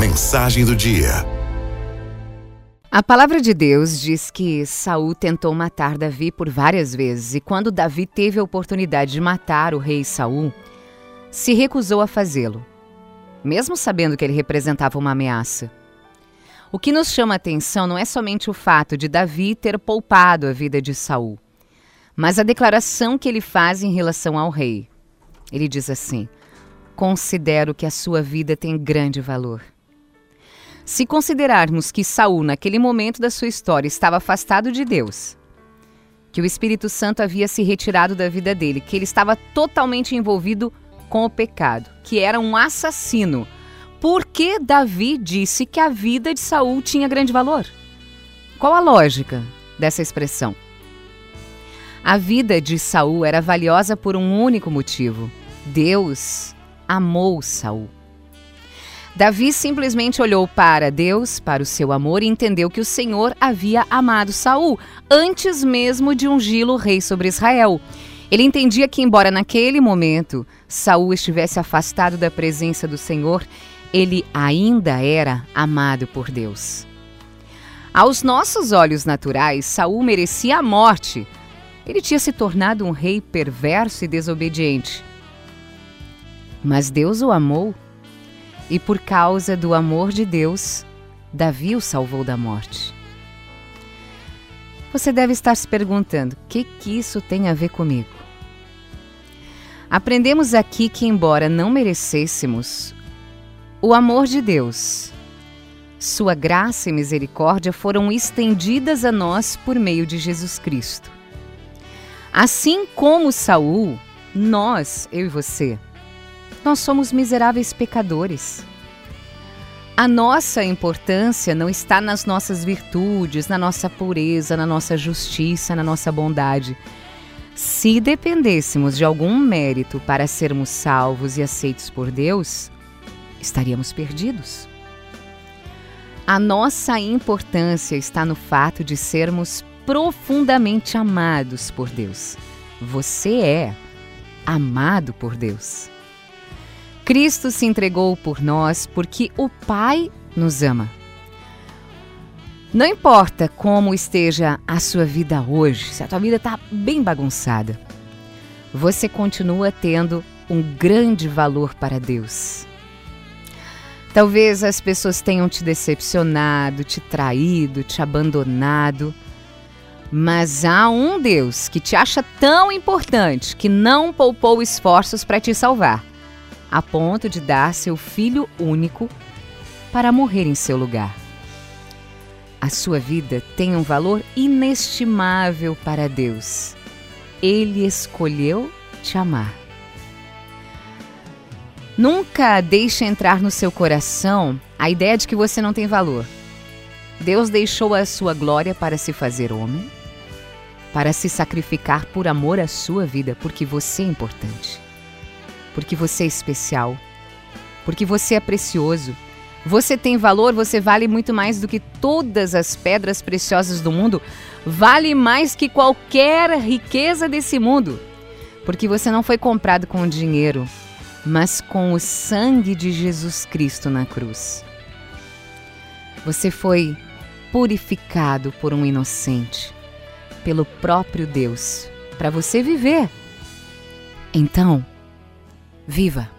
mensagem do dia. A palavra de Deus diz que Saul tentou matar Davi por várias vezes e quando Davi teve a oportunidade de matar o rei Saul, se recusou a fazê-lo, mesmo sabendo que ele representava uma ameaça. O que nos chama a atenção não é somente o fato de Davi ter poupado a vida de Saul, mas a declaração que ele faz em relação ao rei. Ele diz assim: Considero que a sua vida tem grande valor. Se considerarmos que Saul, naquele momento da sua história, estava afastado de Deus, que o Espírito Santo havia se retirado da vida dele, que ele estava totalmente envolvido com o pecado, que era um assassino, por que Davi disse que a vida de Saul tinha grande valor? Qual a lógica dessa expressão? A vida de Saul era valiosa por um único motivo. Deus amou Saul. Davi simplesmente olhou para Deus, para o seu amor e entendeu que o Senhor havia amado Saul antes mesmo de ungí-lo rei sobre Israel. Ele entendia que embora naquele momento Saul estivesse afastado da presença do Senhor, ele ainda era amado por Deus. Aos nossos olhos naturais, Saul merecia a morte. Ele tinha se tornado um rei perverso e desobediente. Mas Deus o amou, e por causa do amor de Deus, Davi o salvou da morte. Você deve estar se perguntando: o que, que isso tem a ver comigo? Aprendemos aqui que, embora não merecêssemos, o amor de Deus, sua graça e misericórdia foram estendidas a nós por meio de Jesus Cristo. Assim como Saul, nós, eu e você, nós somos miseráveis pecadores. A nossa importância não está nas nossas virtudes, na nossa pureza, na nossa justiça, na nossa bondade. Se dependêssemos de algum mérito para sermos salvos e aceitos por Deus, estaríamos perdidos. A nossa importância está no fato de sermos profundamente amados por Deus. Você é amado por Deus. Cristo se entregou por nós porque o Pai nos ama. Não importa como esteja a sua vida hoje, se a tua vida está bem bagunçada, você continua tendo um grande valor para Deus. Talvez as pessoas tenham te decepcionado, te traído, te abandonado. Mas há um Deus que te acha tão importante que não poupou esforços para te salvar, a ponto de dar seu filho único para morrer em seu lugar. A sua vida tem um valor inestimável para Deus. Ele escolheu te amar. Nunca deixe entrar no seu coração a ideia de que você não tem valor. Deus deixou a sua glória para se fazer homem, para se sacrificar por amor à sua vida, porque você é importante, porque você é especial, porque você é precioso. Você tem valor, você vale muito mais do que todas as pedras preciosas do mundo, vale mais que qualquer riqueza desse mundo, porque você não foi comprado com dinheiro, mas com o sangue de Jesus Cristo na cruz. Você foi purificado por um inocente, pelo próprio Deus, para você viver. Então, viva!